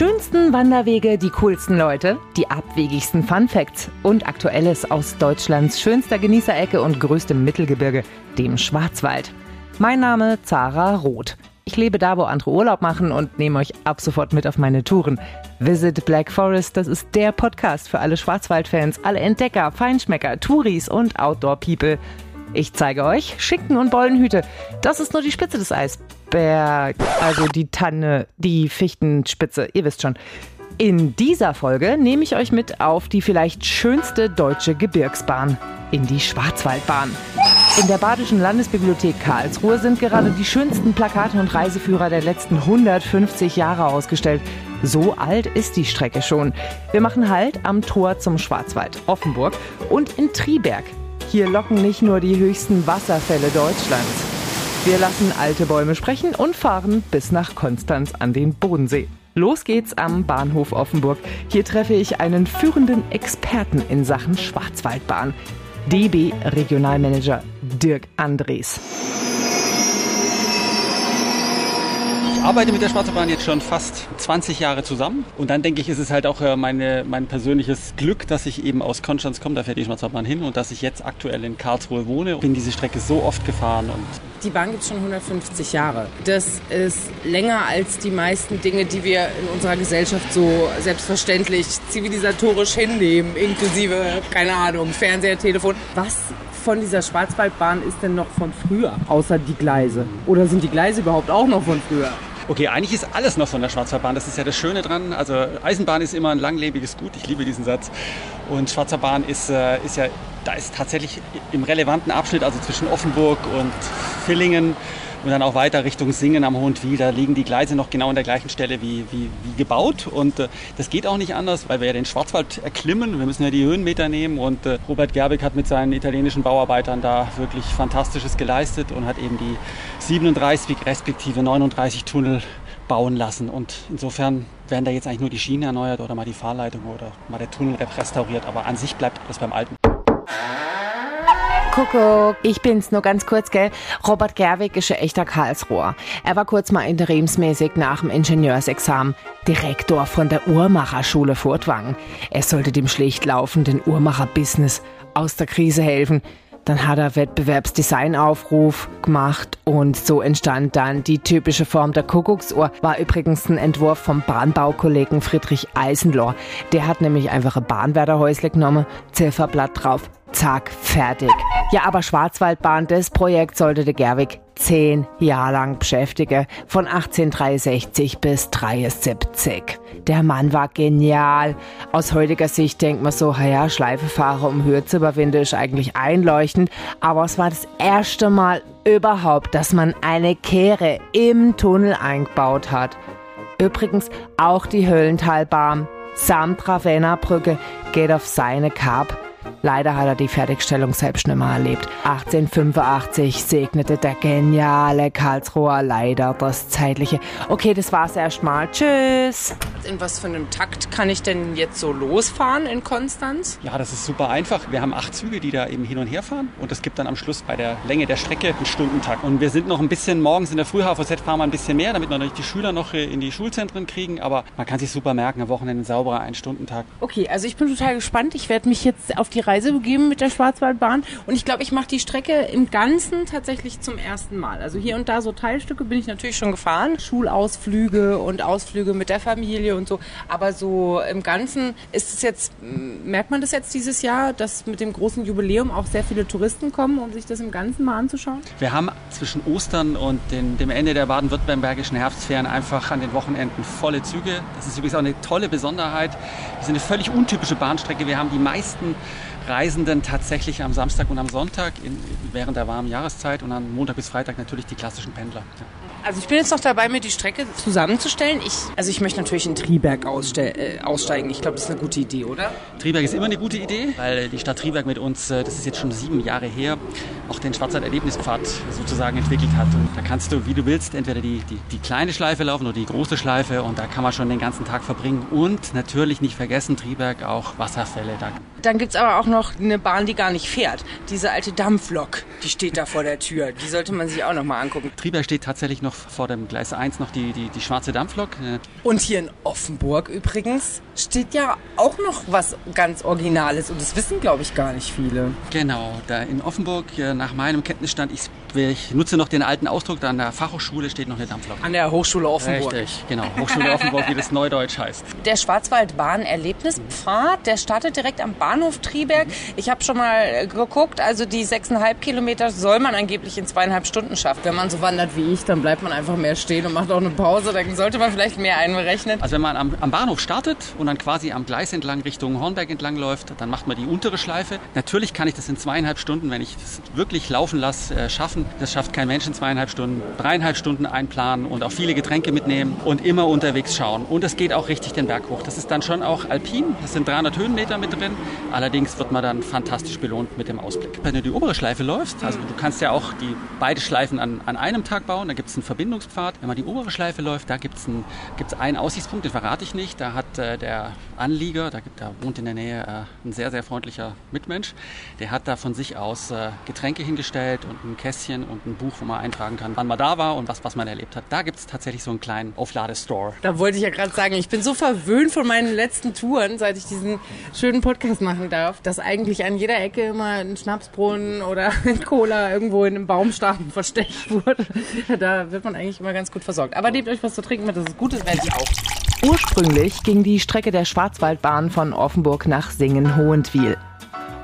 schönsten Wanderwege, die coolsten Leute, die abwegigsten Fun Facts und Aktuelles aus Deutschlands schönster Genießerecke und größtem Mittelgebirge, dem Schwarzwald. Mein Name Zara Roth. Ich lebe da, wo andere Urlaub machen und nehme euch ab sofort mit auf meine Touren. Visit Black Forest, das ist der Podcast für alle Schwarzwaldfans, alle Entdecker, Feinschmecker, Touris und Outdoor-People. Ich zeige euch Schinken und Bollenhüte. Das ist nur die Spitze des Eisbergs. Also die Tanne, die Fichtenspitze, ihr wisst schon. In dieser Folge nehme ich euch mit auf die vielleicht schönste deutsche Gebirgsbahn, in die Schwarzwaldbahn. In der Badischen Landesbibliothek Karlsruhe sind gerade die schönsten Plakate und Reiseführer der letzten 150 Jahre ausgestellt. So alt ist die Strecke schon. Wir machen Halt am Tor zum Schwarzwald, Offenburg und in Triberg. Hier locken nicht nur die höchsten Wasserfälle Deutschlands. Wir lassen alte Bäume sprechen und fahren bis nach Konstanz an den Bodensee. Los geht's am Bahnhof Offenburg. Hier treffe ich einen führenden Experten in Sachen Schwarzwaldbahn. DB Regionalmanager Dirk Andres. Ich arbeite mit der Schwarze Bahn jetzt schon fast 20 Jahre zusammen. Und dann denke ich, ist es halt auch äh, meine, mein persönliches Glück, dass ich eben aus Konstanz komme, da fährt die Schwarze Bahn hin und dass ich jetzt aktuell in Karlsruhe wohne. Ich bin diese Strecke so oft gefahren. Und die Bahn gibt es schon 150 Jahre. Das ist länger als die meisten Dinge, die wir in unserer Gesellschaft so selbstverständlich zivilisatorisch hinnehmen, inklusive, keine Ahnung, Fernseher, Telefon. Was von dieser Schwarzwaldbahn ist denn noch von früher, außer die Gleise? Oder sind die Gleise überhaupt auch noch von früher? Okay, eigentlich ist alles noch von der Schwarzwaldbahn. Das ist ja das Schöne dran. Also Eisenbahn ist immer ein langlebiges Gut. Ich liebe diesen Satz. Und Schwarzer Bahn ist, äh, ist ja, da ist tatsächlich im relevanten Abschnitt, also zwischen Offenburg und Villingen, und dann auch weiter Richtung Singen am Hohentwiel. Da liegen die Gleise noch genau an der gleichen Stelle wie, wie, wie gebaut. Und äh, das geht auch nicht anders, weil wir ja den Schwarzwald erklimmen. Wir müssen ja die Höhenmeter nehmen. Und äh, Robert Gerbig hat mit seinen italienischen Bauarbeitern da wirklich Fantastisches geleistet und hat eben die 37 respektive 39 Tunnel bauen lassen. Und insofern werden da jetzt eigentlich nur die Schienen erneuert oder mal die Fahrleitung oder mal der Tunnel restauriert. Aber an sich bleibt alles beim Alten. Kuckuck, ich bin's nur ganz kurz, gell? Robert Gerwig ist ein echter Karlsruher. Er war kurz mal interimsmäßig nach dem Ingenieursexamen Direktor von der Uhrmacherschule Furtwangen. Er sollte dem schlecht laufenden Uhrmacher-Business aus der Krise helfen. Dann hat er Wettbewerbsdesignaufruf gemacht und so entstand dann die typische Form der Kuckucksuhr. War übrigens ein Entwurf vom Bahnbaukollegen Friedrich Eisenlohr. Der hat nämlich einfach ein Bahnwärterhäusle genommen, Zifferblatt drauf, zack, fertig. Ja, aber Schwarzwaldbahn, das Projekt sollte der Gerwig zehn Jahre lang beschäftigen, von 1863 bis 73. Der Mann war genial. Aus heutiger Sicht denkt man so, ja, Schleifefahrer um Höhe zu überwinden ist eigentlich einleuchtend, aber es war das erste Mal überhaupt, dass man eine Kehre im Tunnel eingebaut hat. Übrigens auch die Höllentalbahn samt Ravenna-Brücke geht auf seine Kap. Leider hat er die Fertigstellung selbst nicht mehr erlebt. 1885 segnete der geniale Karlsruher leider das Zeitliche. Okay, das war's erstmal. Tschüss. In was für einem Takt kann ich denn jetzt so losfahren in Konstanz? Ja, das ist super einfach. Wir haben acht Züge, die da eben hin und her fahren. Und es gibt dann am Schluss bei der Länge der Strecke einen Stundentakt. Und wir sind noch ein bisschen morgens in der Früh-HVZ fahren wir ein bisschen mehr, damit wir natürlich die Schüler noch in die Schulzentren kriegen. Aber man kann sich super merken, am Wochenende ein sauberer Ein-Stunden-Tag. Okay, also ich bin total gespannt. Ich werde mich jetzt auf die Reise begeben mit der Schwarzwaldbahn. Und ich glaube, ich mache die Strecke im Ganzen tatsächlich zum ersten Mal. Also hier und da so Teilstücke bin ich natürlich schon gefahren. Schulausflüge und Ausflüge mit der Familie und so. Aber so im Ganzen ist es jetzt, merkt man das jetzt dieses Jahr, dass mit dem großen Jubiläum auch sehr viele Touristen kommen, um sich das im Ganzen mal anzuschauen? Wir haben zwischen Ostern und den, dem Ende der baden-württembergischen Herbstferien einfach an den Wochenenden volle Züge. Das ist übrigens auch eine tolle Besonderheit. Wir sind eine völlig untypische Bahnstrecke. Wir haben die meisten Reisenden tatsächlich am Samstag und am Sonntag in, während der warmen Jahreszeit und an Montag bis Freitag natürlich die klassischen Pendler. Ja. Also ich bin jetzt noch dabei, mir die Strecke zusammenzustellen. Ich, also ich möchte natürlich in Triberg äh, aussteigen. Ich glaube, das ist eine gute Idee, oder? Triberg ist immer eine gute Idee, weil die Stadt Triberg mit uns, äh, das ist jetzt schon sieben Jahre her, auch den Schwarzwald-Erlebnispfad sozusagen entwickelt hat. Und da kannst du, wie du willst, entweder die, die, die kleine Schleife laufen oder die große Schleife und da kann man schon den ganzen Tag verbringen. Und natürlich nicht vergessen, Triberg auch Wasserfälle. Da. Dann gibt es aber auch noch eine Bahn, die gar nicht fährt. Diese alte Dampflok, die steht da vor der Tür. Die sollte man sich auch noch mal angucken. Triberg steht tatsächlich noch noch vor dem Gleis 1 noch die, die, die schwarze Dampflok. Äh, Und hier in Offenburg übrigens steht ja auch noch was ganz Originales und das wissen, glaube ich, gar nicht viele. Genau, da in Offenburg, nach meinem Kenntnisstand, ich, ich nutze noch den alten Ausdruck, da an der Fachhochschule steht noch eine Dampflok. An der Hochschule Offenburg. Richtig, genau. Hochschule Offenburg, wie das Neudeutsch heißt. Der Schwarzwaldbahn-Erlebnispfad, der startet direkt am Bahnhof Triberg. Ich habe schon mal geguckt, also die sechseinhalb Kilometer soll man angeblich in zweieinhalb Stunden schaffen. Wenn man so wandert wie ich, dann bleibt man einfach mehr stehen und macht auch eine Pause. Dann sollte man vielleicht mehr einberechnen. Also wenn man am, am Bahnhof startet und dann quasi am Gleis entlang Richtung Hornberg entlang läuft, dann macht man die untere Schleife. Natürlich kann ich das in zweieinhalb Stunden, wenn ich es wirklich laufen lasse, äh, schaffen. Das schafft kein Mensch in zweieinhalb Stunden. Dreieinhalb Stunden einplanen und auch viele Getränke mitnehmen und immer unterwegs schauen. Und es geht auch richtig den Berg hoch. Das ist dann schon auch alpin. Das sind 300 Höhenmeter mit drin. Allerdings wird man dann fantastisch belohnt mit dem Ausblick. Wenn du die obere Schleife läufst, also du kannst ja auch die beide Schleifen an, an einem Tag bauen, da gibt es einen Verbindungspfad. Wenn man die obere Schleife läuft, da gibt es ein, einen Aussichtspunkt, den verrate ich nicht. Da hat äh, der Anlieger, da, da, wohnt in der Nähe äh, ein sehr, sehr freundlicher Mitmensch, der hat da von sich aus äh, Getränke hingestellt und ein Kästchen und ein Buch, wo man eintragen kann, wann man da war und was, was man erlebt hat. Da gibt es tatsächlich so einen kleinen Aufladestore. Da wollte ich ja gerade sagen, ich bin so verwöhnt von meinen letzten Touren, seit ich diesen schönen Podcast machen darf, dass eigentlich an jeder Ecke immer ein Schnapsbrunnen oder ein Cola irgendwo in einem Baumstamm versteckt wurde. Da wird man eigentlich immer ganz gut versorgt. Aber nehmt euch was zu trinken mit, das ist gut, das werde ich auch. Ursprünglich ging die Strecke der Schwarzwaldbahn von Offenburg nach Singen-Hohentwiel.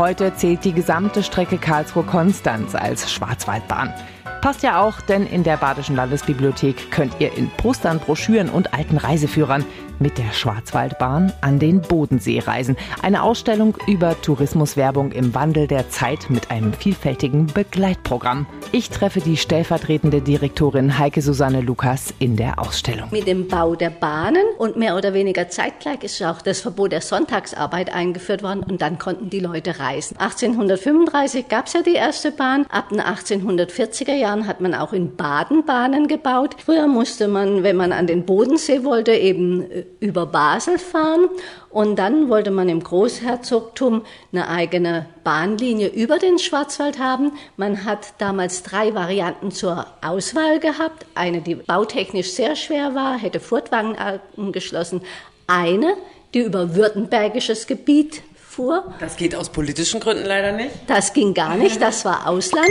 Heute zählt die gesamte Strecke Karlsruhe-Konstanz als Schwarzwaldbahn. Passt ja auch, denn in der Badischen Landesbibliothek könnt ihr in Postern, Broschüren und alten Reiseführern mit der Schwarzwaldbahn an den Bodensee reisen. Eine Ausstellung über Tourismuswerbung im Wandel der Zeit mit einem vielfältigen Begleitprogramm. Ich treffe die stellvertretende Direktorin Heike Susanne Lukas in der Ausstellung. Mit dem Bau der Bahnen und mehr oder weniger zeitgleich ist auch das Verbot der Sonntagsarbeit eingeführt worden und dann konnten die Leute reisen. 1835 gab es ja die erste Bahn. Ab den 1840er Jahren hat man auch in Baden Bahnen gebaut. Früher musste man, wenn man an den Bodensee wollte, eben über Basel fahren und dann wollte man im Großherzogtum eine eigene Bahnlinie über den Schwarzwald haben. Man hat damals drei Varianten zur Auswahl gehabt. Eine, die bautechnisch sehr schwer war, hätte Furtwangen angeschlossen. Eine, die über württembergisches Gebiet fuhr. Das geht aus politischen Gründen leider nicht. Das ging gar nicht, das war Ausland.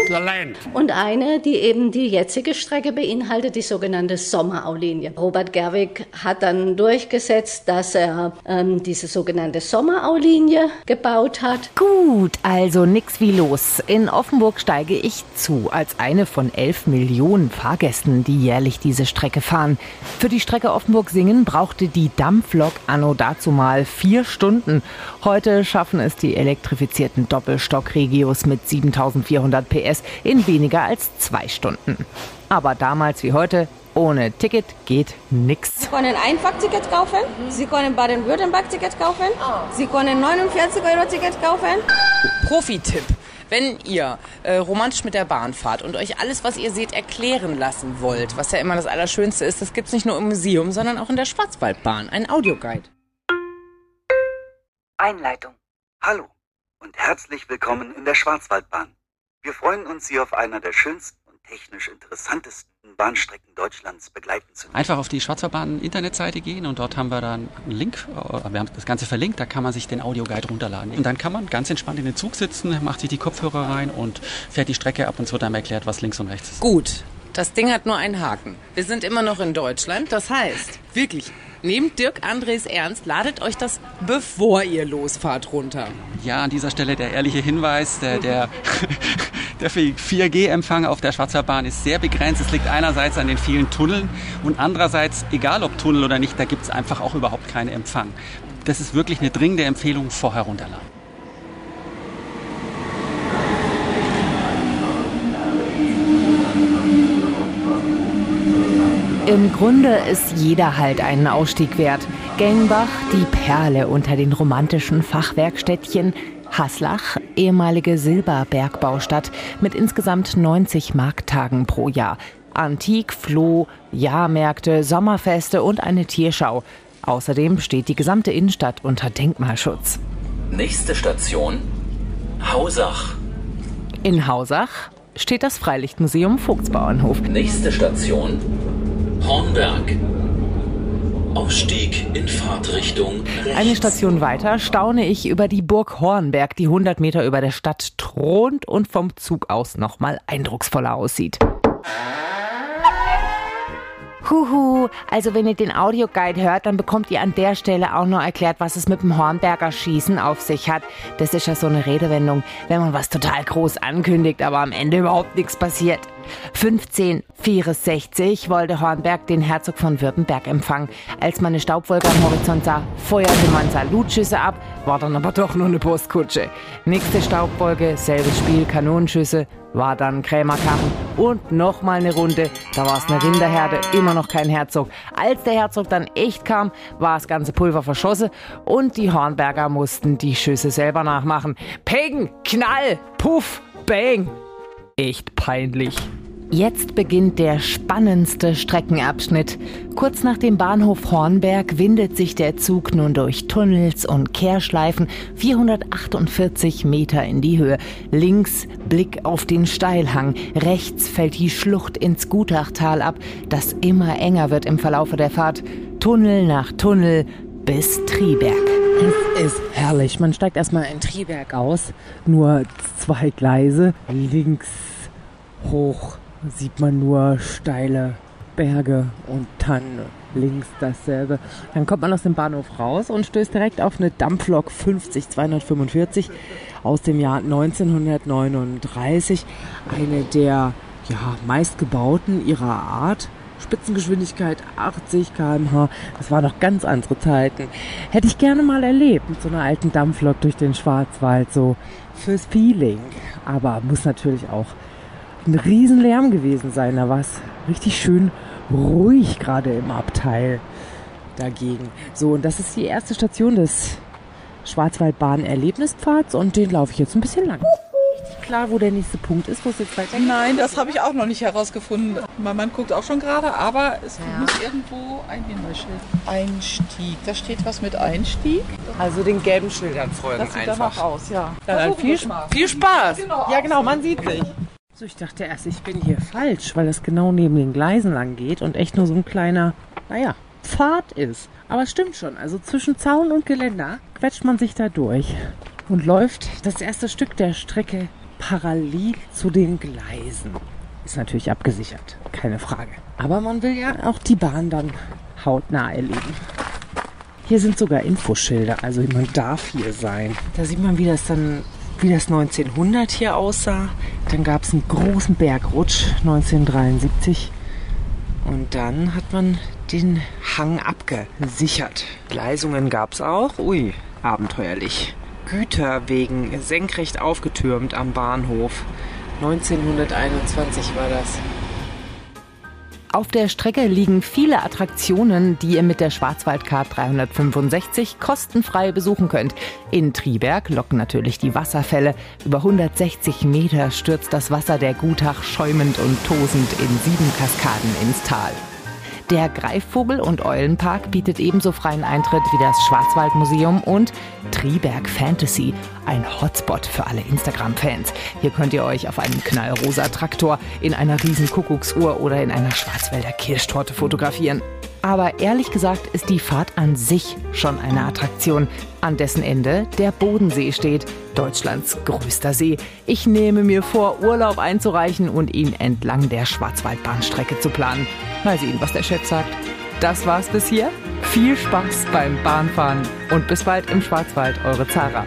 Und eine, die eben die jetzige Strecke beinhaltet, die sogenannte Sommeraulinie. Robert Gerwig hat dann durchgesetzt, dass er ähm, diese sogenannte Sommeraulinie gebaut hat. Gut, also nix wie los. In Offenburg steige ich zu, als eine von elf Millionen Fahrgästen, die jährlich diese Strecke fahren. Für die Strecke Offenburg-Singen brauchte die Dampflok anno dazu mal vier Stunden. Heute schaffen es die elektrifizierten Doppelstock-Regios mit 7400 PS in weniger als zwei Stunden. Aber damals wie heute, ohne Ticket geht nichts. Sie können Einfachticket kaufen, Sie können Baden-Württemberg-Ticket kaufen, Sie können 49-Euro-Ticket kaufen. Profi-Tipp. Wenn ihr äh, romantisch mit der Bahn fahrt und euch alles, was ihr seht, erklären lassen wollt, was ja immer das Allerschönste ist, das gibt's nicht nur im Museum, sondern auch in der Schwarzwaldbahn, ein Audioguide. Einleitung. Hallo und herzlich willkommen in der Schwarzwaldbahn. Wir freuen uns, Sie auf einer der schönsten und technisch interessantesten Bahnstrecken Deutschlands begleiten zu können. Einfach auf die Schwarzwaldbahn Internetseite gehen und dort haben wir dann einen Link. Wir haben das Ganze verlinkt, da kann man sich den Audioguide runterladen. Und dann kann man ganz entspannt in den Zug sitzen, macht sich die Kopfhörer rein und fährt die Strecke ab und es wird einem erklärt, was links und rechts ist. Gut, das Ding hat nur einen Haken. Wir sind immer noch in Deutschland. Das heißt, wirklich, nehmt Dirk Andres ernst, ladet euch das, bevor ihr losfahrt, runter. Ja, an dieser Stelle der ehrliche Hinweis, der, der, der 4G-Empfang auf der Schwarzwaldbahn ist sehr begrenzt. Es liegt einerseits an den vielen Tunneln und andererseits, egal ob Tunnel oder nicht, da gibt es einfach auch überhaupt keinen Empfang. Das ist wirklich eine dringende Empfehlung, vorher runterladen. Im Grunde ist jeder Halt einen Ausstieg wert. Gengbach, die Perle unter den romantischen Fachwerkstädtchen. Haslach, ehemalige Silberbergbaustadt mit insgesamt 90 Markttagen pro Jahr. Antik, Floh, Jahrmärkte, Sommerfeste und eine Tierschau. Außerdem steht die gesamte Innenstadt unter Denkmalschutz. Nächste Station Hausach. In Hausach steht das Freilichtmuseum Vogtsbauernhof. Nächste Station Hornberg. Ausstieg in Fahrtrichtung rechts. Eine Station weiter staune ich über die Burg Hornberg, die 100 Meter über der Stadt thront und vom Zug aus nochmal eindrucksvoller aussieht. Huhu, also wenn ihr den Audioguide hört, dann bekommt ihr an der Stelle auch noch erklärt, was es mit dem Hornberger Schießen auf sich hat. Das ist ja so eine Redewendung, wenn man was total groß ankündigt, aber am Ende überhaupt nichts passiert. 1564 wollte Hornberg den Herzog von Württemberg empfangen. Als man eine Staubwolke am Horizont sah, feuerte man Salutschüsse ab, war dann aber doch nur eine Postkutsche. Nächste Staubwolke, selbes Spiel, Kanonenschüsse, war dann Krämerkarren und nochmal eine Runde. Da war es eine Rinderherde, immer noch kein Herzog. Als der Herzog dann echt kam, war das ganze Pulver verschossen und die Hornberger mussten die Schüsse selber nachmachen. Peng, Knall, Puff, Bang. Echt peinlich. Jetzt beginnt der spannendste Streckenabschnitt. Kurz nach dem Bahnhof Hornberg windet sich der Zug nun durch Tunnels und Kehrschleifen 448 Meter in die Höhe. Links Blick auf den Steilhang, rechts fällt die Schlucht ins Gutachtal ab, das immer enger wird im Verlaufe der Fahrt. Tunnel nach Tunnel bis Triberg. Es ist herrlich. Man steigt erstmal in Triberg aus. Nur zwei Gleise. Links hoch sieht man nur steile Berge und dann links dasselbe. Dann kommt man aus dem Bahnhof raus und stößt direkt auf eine Dampflok 50245 aus dem Jahr 1939. Eine der ja, meistgebauten ihrer Art. Spitzengeschwindigkeit 80 km/h. Das waren noch ganz andere Zeiten. Hätte ich gerne mal erlebt mit so einer alten Dampflok durch den Schwarzwald, so fürs Feeling. Aber muss natürlich auch ein Riesenlärm gewesen sein. Da war es richtig schön ruhig gerade im Abteil dagegen. So, und das ist die erste Station des Schwarzwaldbahn-Erlebnispfads und den laufe ich jetzt ein bisschen lang. Richtig klar, wo der nächste Punkt ist, wo es jetzt weitergeht? Nein, das habe ich auch noch nicht herausgefunden. Mein Mann guckt auch schon gerade, aber es muss irgendwo ein Hinweisschild. Einstieg. Da steht was mit Einstieg. Also den gelben Schildern folgen Das sieht danach aus, ja. Dann Versuchen viel, mal. viel Spaß. Genau, ja, genau, man sieht sich. So, ich dachte erst, ich bin hier falsch, weil das genau neben den Gleisen lang geht und echt nur so ein kleiner, naja, Pfad ist. Aber es stimmt schon. Also zwischen Zaun und Geländer quetscht man sich da durch und läuft das erste Stück der Strecke parallel zu den Gleisen. Ist natürlich abgesichert, keine Frage. Aber man will ja auch die Bahn dann hautnah erleben. Hier sind sogar Infoschilder, also man darf hier sein. Da sieht man, wie das dann, wie das 1900 hier aussah. Dann gab es einen großen Bergrutsch 1973 und dann hat man den Hang abgesichert. Gleisungen gab es auch. Ui, abenteuerlich. Güterwegen senkrecht aufgetürmt am Bahnhof. 1921 war das. Auf der Strecke liegen viele Attraktionen, die ihr mit der Schwarzwaldcard 365 kostenfrei besuchen könnt. In Triberg locken natürlich die Wasserfälle. Über 160 Meter stürzt das Wasser der Gutach schäumend und tosend in sieben Kaskaden ins Tal. Der Greifvogel- und Eulenpark bietet ebenso freien Eintritt wie das Schwarzwaldmuseum und Triberg Fantasy, ein Hotspot für alle Instagram-Fans. Hier könnt ihr euch auf einem knallrosa Traktor, in einer riesen Kuckucksuhr oder in einer Schwarzwälder Kirschtorte fotografieren. Aber ehrlich gesagt ist die Fahrt an sich schon eine Attraktion, an dessen Ende der Bodensee steht, Deutschlands größter See. Ich nehme mir vor, Urlaub einzureichen und ihn entlang der Schwarzwaldbahnstrecke zu planen. Mal sehen, was der Chef sagt. Das war's bis hier. Viel Spaß beim Bahnfahren und bis bald im Schwarzwald, eure Zara.